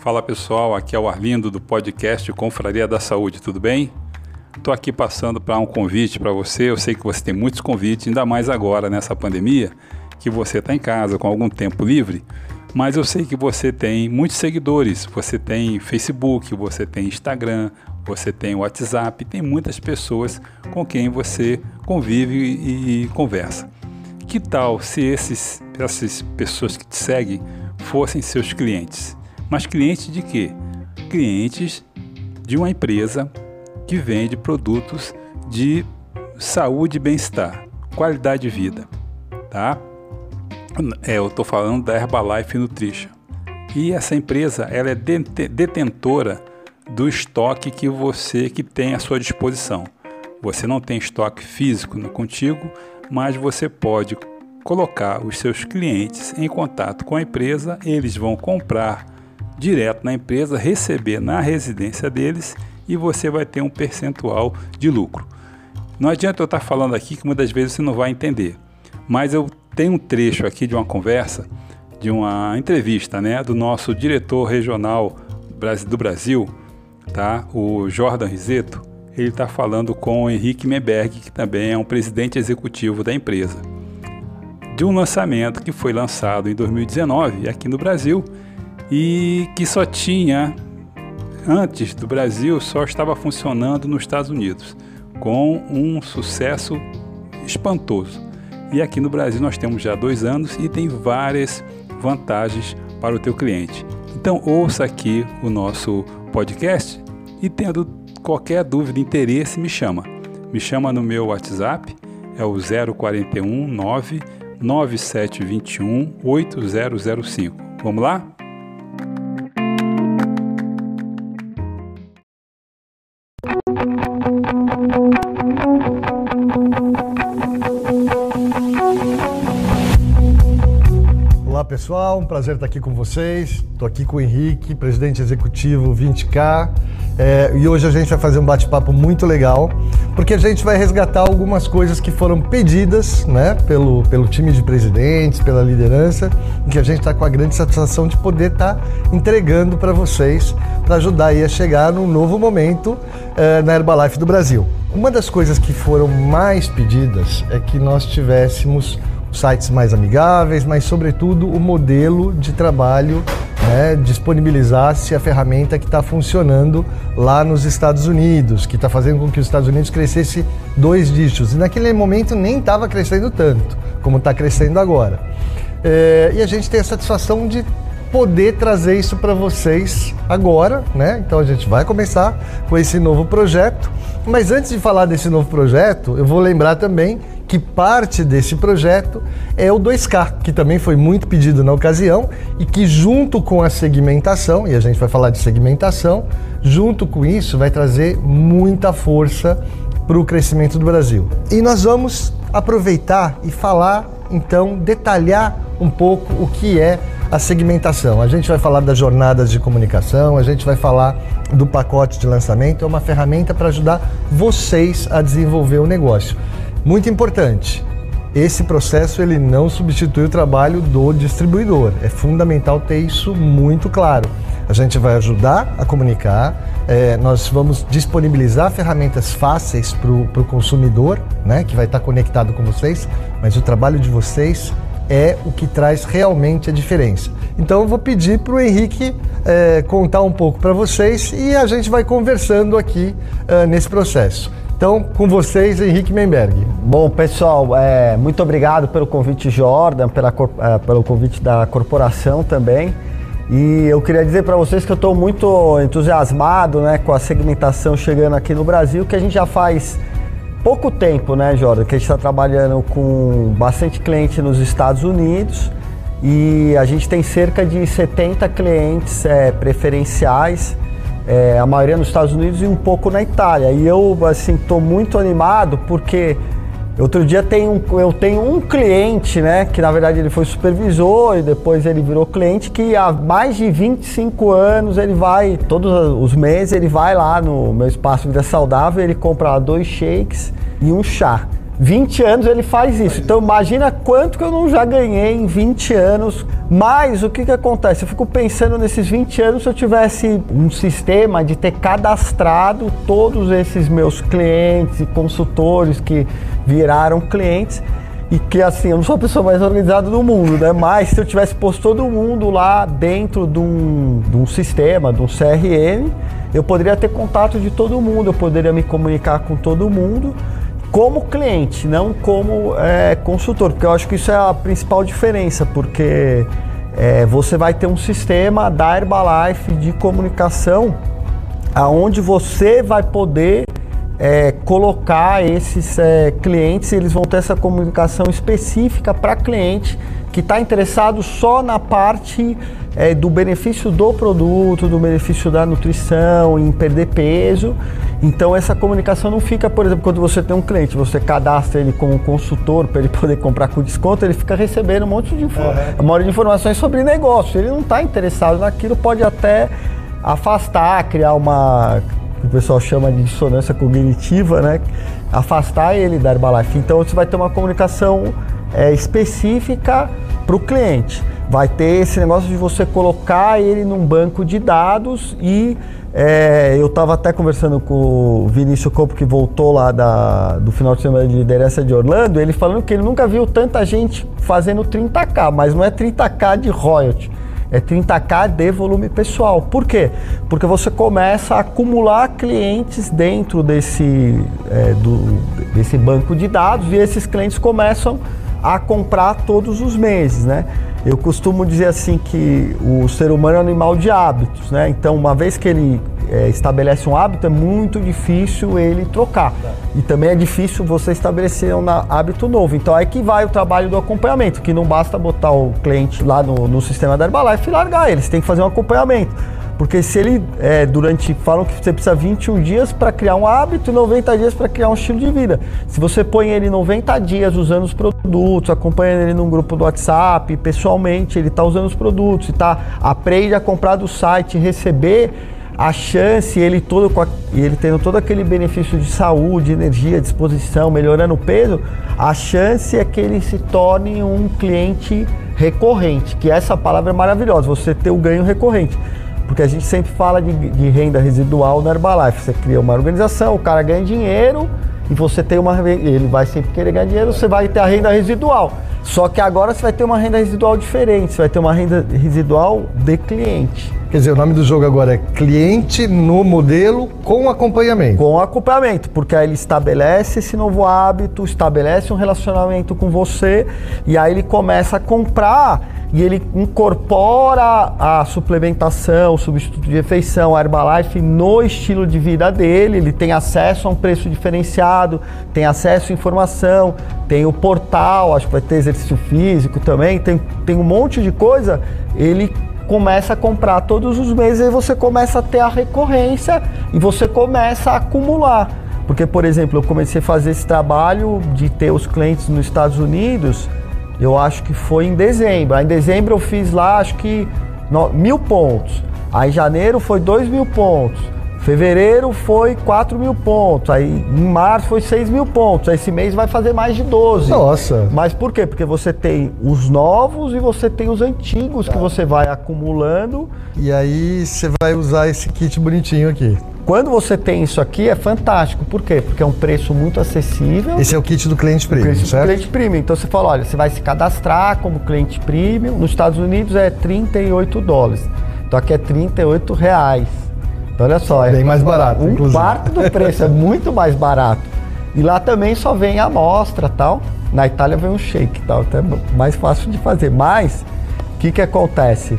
Fala pessoal, aqui é o Arlindo do podcast Confraria da Saúde, tudo bem? Estou aqui passando para um convite para você. Eu sei que você tem muitos convites, ainda mais agora nessa pandemia, que você está em casa com algum tempo livre. Mas eu sei que você tem muitos seguidores. Você tem Facebook, você tem Instagram, você tem WhatsApp, tem muitas pessoas com quem você convive e, e conversa. Que tal se esses, essas pessoas que te seguem fossem seus clientes? Mas clientes de quê? Clientes de uma empresa que vende produtos de saúde e bem-estar, qualidade de vida, tá? É, eu estou falando da Herbalife Nutrition. E essa empresa, ela é detentora do estoque que você que tem à sua disposição. Você não tem estoque físico contigo, mas você pode colocar os seus clientes em contato com a empresa, eles vão comprar direto na empresa, receber na residência deles e você vai ter um percentual de lucro. Não adianta eu estar falando aqui que muitas vezes você não vai entender, mas eu tenho um trecho aqui de uma conversa, de uma entrevista, né, do nosso diretor regional do Brasil, tá? O Jordan Rizeto. Ele está falando com o Henrique Meberg, que também é um presidente executivo da empresa, de um lançamento que foi lançado em 2019 aqui no Brasil e que só tinha, antes do Brasil, só estava funcionando nos Estados Unidos, com um sucesso espantoso. E aqui no Brasil nós temos já dois anos e tem várias vantagens para o teu cliente. Então ouça aqui o nosso podcast e tendo qualquer dúvida, interesse, me chama. Me chama no meu WhatsApp, é o 041 9 9721 8005. Vamos lá? Pessoal, um prazer estar aqui com vocês. Estou aqui com o Henrique, presidente executivo 20K. É, e hoje a gente vai fazer um bate-papo muito legal, porque a gente vai resgatar algumas coisas que foram pedidas né, pelo, pelo time de presidentes, pela liderança, e que a gente está com a grande satisfação de poder estar tá entregando para vocês, para ajudar aí a chegar num novo momento é, na Herbalife do Brasil. Uma das coisas que foram mais pedidas é que nós tivéssemos sites mais amigáveis, mas sobretudo o modelo de trabalho, né, disponibilizasse a ferramenta que está funcionando lá nos Estados Unidos, que está fazendo com que os Estados Unidos crescesse dois dígitos. E naquele momento nem estava crescendo tanto como está crescendo agora. É, e a gente tem a satisfação de poder trazer isso para vocês agora, né? Então a gente vai começar com esse novo projeto. Mas antes de falar desse novo projeto, eu vou lembrar também que parte desse projeto é o 2K, que também foi muito pedido na ocasião e que junto com a segmentação, e a gente vai falar de segmentação, junto com isso vai trazer muita força para o crescimento do Brasil. E nós vamos aproveitar e falar, então, detalhar um pouco o que é a segmentação. A gente vai falar das jornadas de comunicação, a gente vai falar do pacote de lançamento, é uma ferramenta para ajudar vocês a desenvolver o negócio. Muito importante, esse processo ele não substitui o trabalho do distribuidor. É fundamental ter isso muito claro. A gente vai ajudar a comunicar, é, nós vamos disponibilizar ferramentas fáceis para o consumidor, né, que vai estar conectado com vocês, mas o trabalho de vocês é o que traz realmente a diferença. Então eu vou pedir para o Henrique é, contar um pouco para vocês e a gente vai conversando aqui é, nesse processo. Então, com vocês, Henrique Menberg. Bom, pessoal, é, muito obrigado pelo convite, Jordan, pela, é, pelo convite da corporação também. E eu queria dizer para vocês que eu estou muito entusiasmado né, com a segmentação chegando aqui no Brasil, que a gente já faz pouco tempo, né, Jordan, que a gente está trabalhando com bastante cliente nos Estados Unidos e a gente tem cerca de 70 clientes é, preferenciais é, a maioria nos Estados Unidos e um pouco na Itália. E eu, assim, estou muito animado porque outro dia tem um, eu tenho um cliente, né, que na verdade ele foi supervisor e depois ele virou cliente, que há mais de 25 anos ele vai, todos os meses ele vai lá no meu espaço Vida Saudável, ele compra lá dois shakes e um chá. 20 anos ele faz isso. Então imagina quanto que eu não já ganhei em 20 anos. Mas o que, que acontece? Eu fico pensando nesses 20 anos se eu tivesse um sistema de ter cadastrado todos esses meus clientes e consultores que viraram clientes. E que assim, eu não sou a pessoa mais organizada do mundo, né? Mas se eu tivesse posto todo mundo lá dentro de um, de um sistema, de um CRM, eu poderia ter contato de todo mundo, eu poderia me comunicar com todo mundo como cliente, não como é, consultor, porque eu acho que isso é a principal diferença, porque é, você vai ter um sistema da Herbalife de comunicação aonde você vai poder é, colocar esses é, clientes, eles vão ter essa comunicação específica para cliente que está interessado só na parte é, do benefício do produto, do benefício da nutrição, em perder peso. Então essa comunicação não fica, por exemplo, quando você tem um cliente, você cadastra ele como consultor para ele poder comprar com desconto, ele fica recebendo um monte de, uhum. de informações sobre negócio. Ele não está interessado naquilo, pode até afastar, criar uma que o pessoal chama de dissonância cognitiva, né? Afastar ele da Herbalife. Então você vai ter uma comunicação é, específica para o cliente. Vai ter esse negócio de você colocar ele num banco de dados e é, eu estava até conversando com o Vinícius Copo, que voltou lá da, do final de semana de liderança de Orlando, ele falando que ele nunca viu tanta gente fazendo 30k, mas não é 30k de royalty é 30k de volume pessoal. Por quê? Porque você começa a acumular clientes dentro desse, é, do, desse banco de dados e esses clientes começam a comprar todos os meses, né? Eu costumo dizer assim que o ser humano é um animal de hábitos, né? Então, uma vez que ele é, estabelece um hábito, é muito difícil ele trocar. E também é difícil você estabelecer um hábito novo. Então, aí que vai o trabalho do acompanhamento, que não basta botar o cliente lá no, no sistema da Herbalife e largar ele, você tem que fazer um acompanhamento. Porque se ele, é, durante, falam que você precisa 21 dias para criar um hábito e 90 dias para criar um estilo de vida. Se você põe ele 90 dias usando os produtos, acompanhando ele num grupo do WhatsApp, pessoalmente, ele está usando os produtos, tá, aprende a comprar do site, receber a chance, ele todo ele tendo todo aquele benefício de saúde, energia, disposição, melhorando o peso, a chance é que ele se torne um cliente recorrente, que essa palavra é maravilhosa, você ter o ganho recorrente. Porque a gente sempre fala de, de renda residual na Herbalife. Você cria uma organização, o cara ganha dinheiro e você tem uma. Ele vai sempre querer ganhar dinheiro, você vai ter a renda residual. Só que agora você vai ter uma renda residual diferente, você vai ter uma renda residual de cliente. Quer dizer, o nome do jogo agora é cliente no modelo com acompanhamento. Com acompanhamento, porque aí ele estabelece esse novo hábito, estabelece um relacionamento com você e aí ele começa a comprar e ele incorpora a suplementação, o substituto de refeição, a Herbalife no estilo de vida dele. Ele tem acesso a um preço diferenciado, tem acesso à informação, tem o portal, acho que vai ter exercício físico também, tem, tem um monte de coisa. Ele começa a comprar todos os meses e você começa a ter a recorrência e você começa a acumular. Porque, por exemplo, eu comecei a fazer esse trabalho de ter os clientes nos Estados Unidos eu acho que foi em dezembro. Aí em dezembro eu fiz lá, acho que no, mil pontos. Aí em janeiro foi dois mil pontos. Fevereiro foi 4 mil pontos, aí em março foi 6 mil pontos, aí esse mês vai fazer mais de 12. Nossa! Mas por quê? Porque você tem os novos e você tem os antigos tá. que você vai acumulando. E aí você vai usar esse kit bonitinho aqui. Quando você tem isso aqui, é fantástico. Por quê? Porque é um preço muito acessível. Esse é o kit do cliente premium, o certo? Do cliente premium. Então você fala, olha, você vai se cadastrar como cliente premium. Nos Estados Unidos é 38 dólares. Então aqui é 38 reais. Olha só. É bem mais barato, Um inclusive. quarto do preço, é muito mais barato. E lá também só vem a amostra tal. Na Itália vem um shake tal, até mais fácil de fazer. Mas, o que que acontece?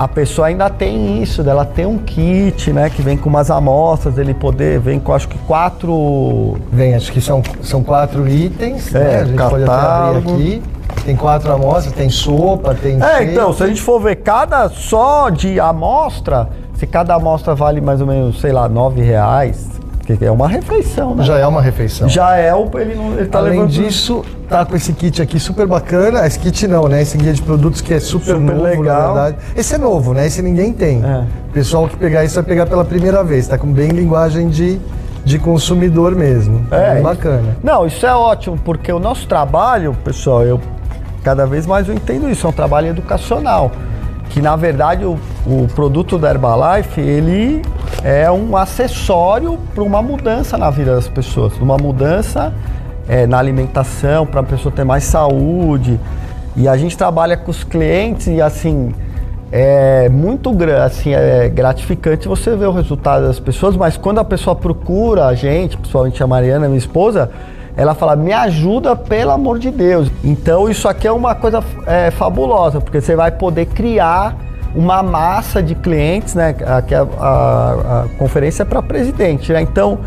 a pessoa ainda tem isso, dela tem um kit, né, que vem com umas amostras, ele poder, vem com acho que quatro... Vem, acho que são, são quatro itens, é, né? a gente catálogo. pode até abrir aqui. Tem quatro amostras, tem sopa, tem É, então, se a gente for ver cada só de amostra, se cada amostra vale mais ou menos, sei lá, nove reais, que é uma refeição, né? Já é uma refeição. Já é o. Ele, não, ele tá Além levando... disso, tá com esse kit aqui super bacana. Esse kit não, né? Esse guia de produtos que é super, super novo, legal. na verdade. Esse é novo, né? Esse ninguém tem. É. O pessoal que pegar isso vai pegar pela primeira vez. Tá com bem linguagem de, de consumidor mesmo. É, é bacana. Não, isso é ótimo, porque o nosso trabalho, pessoal, eu cada vez mais eu entendo isso, é um trabalho educacional. Que na verdade o, o produto da Herbalife ele é um acessório para uma mudança na vida das pessoas, uma mudança é, na alimentação, para a pessoa ter mais saúde. E a gente trabalha com os clientes e assim é muito assim, é gratificante você ver o resultado das pessoas, mas quando a pessoa procura a gente, principalmente a Mariana, minha esposa, ela fala, me ajuda pelo amor de Deus. Então isso aqui é uma coisa é, fabulosa, porque você vai poder criar uma massa de clientes, né? Aqui a, a, a conferência é para presidente, né? Então